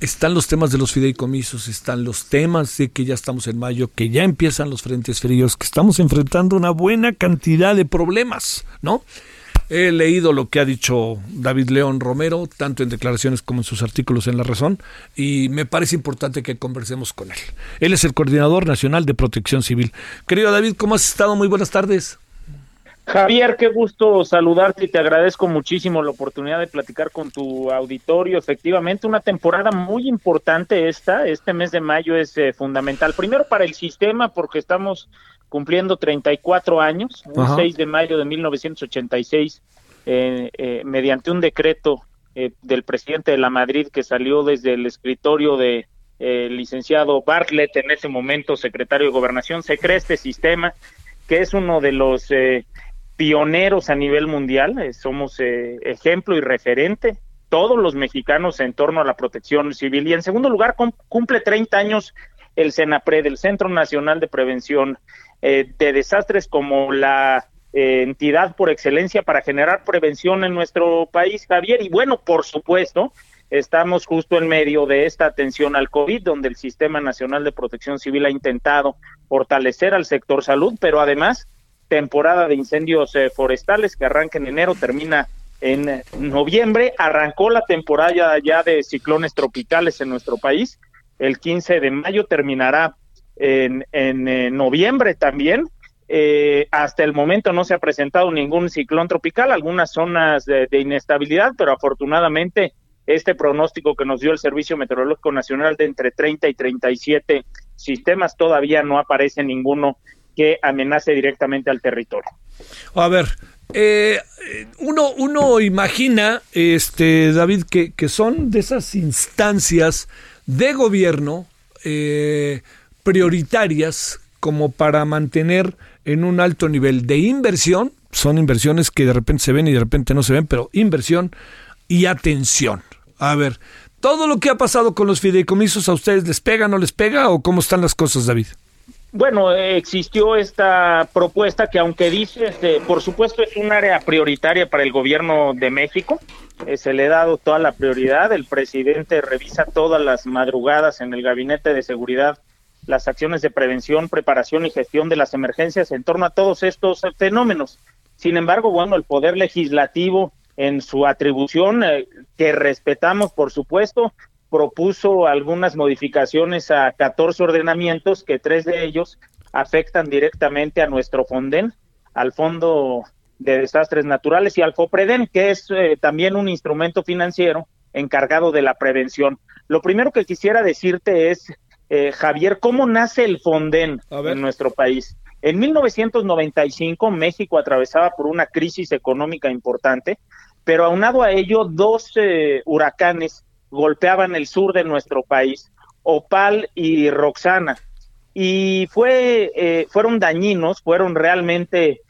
Están los temas de los fideicomisos, están los temas de que ya estamos en mayo, que ya empiezan los frentes fríos, que estamos enfrentando una buena cantidad de problemas, ¿no? He leído lo que ha dicho David León Romero, tanto en declaraciones como en sus artículos en La Razón, y me parece importante que conversemos con él. Él es el Coordinador Nacional de Protección Civil. Querido David, ¿cómo has estado? Muy buenas tardes. Javier, qué gusto saludarte y te agradezco muchísimo la oportunidad de platicar con tu auditorio. Efectivamente, una temporada muy importante esta. Este mes de mayo es eh, fundamental. Primero para el sistema, porque estamos cumpliendo 34 años, un 6 de mayo de 1986, eh, eh, mediante un decreto eh, del presidente de la Madrid que salió desde el escritorio de licenciado Bartlett, en ese momento secretario de Gobernación, se crea este sistema que es uno de los pioneros a nivel mundial, somos ejemplo y referente, todos los mexicanos en torno a la protección civil. Y en segundo lugar, cumple 30 años el CENAPRED, el Centro Nacional de Prevención eh, de desastres como la eh, entidad por excelencia para generar prevención en nuestro país, Javier. Y bueno, por supuesto, estamos justo en medio de esta atención al COVID, donde el Sistema Nacional de Protección Civil ha intentado fortalecer al sector salud, pero además temporada de incendios eh, forestales que arranca en enero, termina en noviembre, arrancó la temporada ya de ciclones tropicales en nuestro país, el 15 de mayo terminará en, en, noviembre también. Eh, hasta el momento no se ha presentado ningún ciclón tropical, algunas zonas de, inestabilidad, pero afortunadamente este pronóstico que nos dio el Servicio Meteorológico Nacional de entre 30 y 37 sistemas, todavía no aparece ninguno que amenace directamente al territorio. A ver, eh, uno, uno imagina, este, David, que, que son de esas instancias de gobierno eh, prioritarias como para mantener en un alto nivel de inversión, son inversiones que de repente se ven y de repente no se ven, pero inversión y atención. A ver, todo lo que ha pasado con los fideicomisos, ¿a ustedes les pega, no les pega o cómo están las cosas, David? Bueno, existió esta propuesta que aunque dice, este, por supuesto es un área prioritaria para el gobierno de México, eh, se le ha dado toda la prioridad, el presidente revisa todas las madrugadas en el gabinete de seguridad las acciones de prevención, preparación y gestión de las emergencias en torno a todos estos fenómenos. Sin embargo, bueno, el Poder Legislativo en su atribución, eh, que respetamos, por supuesto, propuso algunas modificaciones a 14 ordenamientos, que tres de ellos afectan directamente a nuestro FONDEN, al Fondo de Desastres Naturales y al FOPREDEN, que es eh, también un instrumento financiero encargado de la prevención. Lo primero que quisiera decirte es eh, Javier, ¿cómo nace el Fonden en nuestro país? En 1995 México atravesaba por una crisis económica importante, pero aunado a ello dos eh, huracanes golpeaban el sur de nuestro país, Opal y Roxana, y fue, eh, fueron dañinos, fueron realmente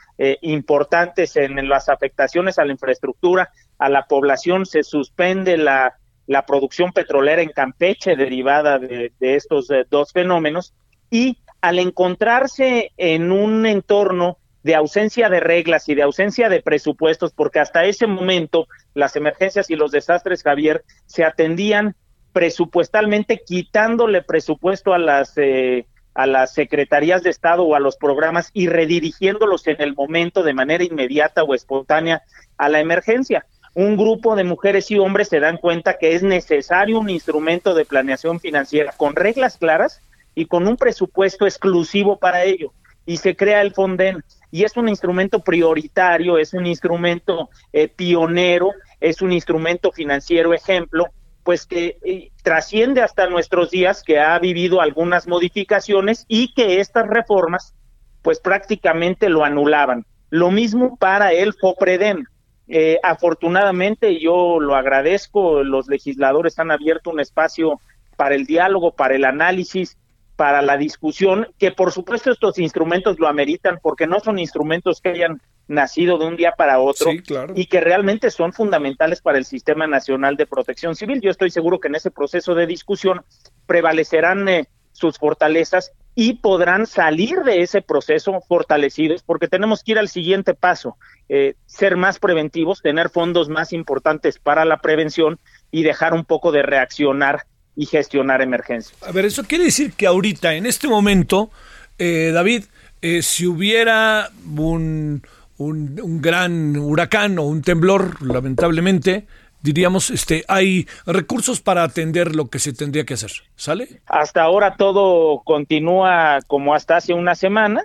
importantes en las afectaciones a la infraestructura, a la población, se suspende la la producción petrolera en Campeche derivada de, estos eh, dos fenómenos. Y al encontrarse en un entorno de ausencia de reglas y de ausencia de presupuestos, porque hasta ese momento las emergencias y los desastres, Javier, se atendían presupuestalmente quitándole presupuesto a las eh, a las secretarías de Estado o a los programas y redirigiéndolos en el momento de manera inmediata o espontánea a la emergencia un grupo de mujeres y hombres se dan cuenta que es necesario un instrumento de planeación financiera con reglas claras y con un presupuesto exclusivo para ello. Y se crea el Fonden. Y es un instrumento prioritario, es un instrumento eh, pionero, es un instrumento financiero ejemplo, pues que eh, trasciende hasta nuestros días, que ha vivido algunas modificaciones y que estas reformas pues prácticamente lo anulaban. Lo mismo para el FOPREDEN Eh, afortunadamente, yo lo agradezco, los legisladores han abierto un espacio para el diálogo, para el análisis, para la discusión, que por supuesto estos instrumentos lo ameritan porque no son instrumentos que hayan nacido de un día para otro y que realmente son fundamentales para el Sistema Nacional de Protección Civil. Yo estoy seguro que en ese proceso de discusión prevalecerán eh, sus fortalezas y podrán salir de ese proceso fortalecidos porque tenemos que ir al siguiente paso, eh, ser más preventivos, tener fondos más importantes para la prevención y dejar un poco de reaccionar y gestionar emergencias. A ver, eso quiere decir que ahorita, en este momento, eh, David, eh, si hubiera un, un, gran huracán o un temblor, lamentablemente, diríamos, este, hay recursos para atender lo que se tendría que hacer, ¿sale? Hasta ahora todo continúa como hasta hace una semana.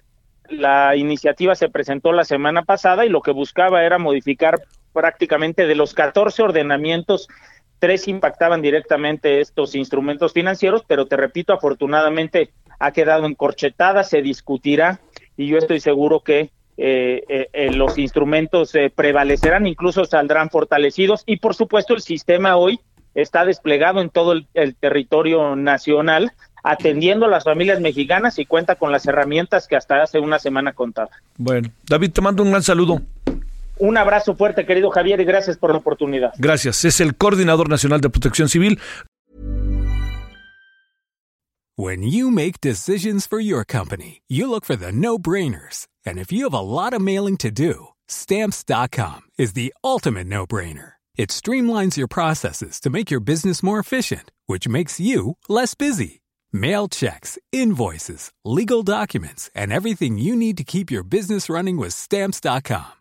La iniciativa se presentó la semana pasada y lo que buscaba era modificar prácticamente de los 14 ordenamientos tres impactaban directamente estos instrumentos financieros, pero te repito, afortunadamente ha quedado encorchetada, se discutirá y yo estoy seguro que eh, eh, eh, los instrumentos prevalecerán, incluso saldrán fortalecidos y por supuesto el sistema hoy está desplegado en todo el, el territorio nacional atendiendo a las familias mexicanas y cuenta con las herramientas que hasta hace una semana contaba. Bueno, David, te mando un gran saludo. Un abrazo fuerte, querido Javier, y gracias por la oportunidad. Gracias. Es el Coordinador Nacional de Protección Civil. When you make decisions for your company, you look for the no-brainers. And if you have a lot of mailing to do, stamps.com is the ultimate no-brainer. It streamlines your processes to make your business more efficient, which makes you less busy. Mail checks, invoices, legal documents, and everything you need to keep your business running with stamps.com.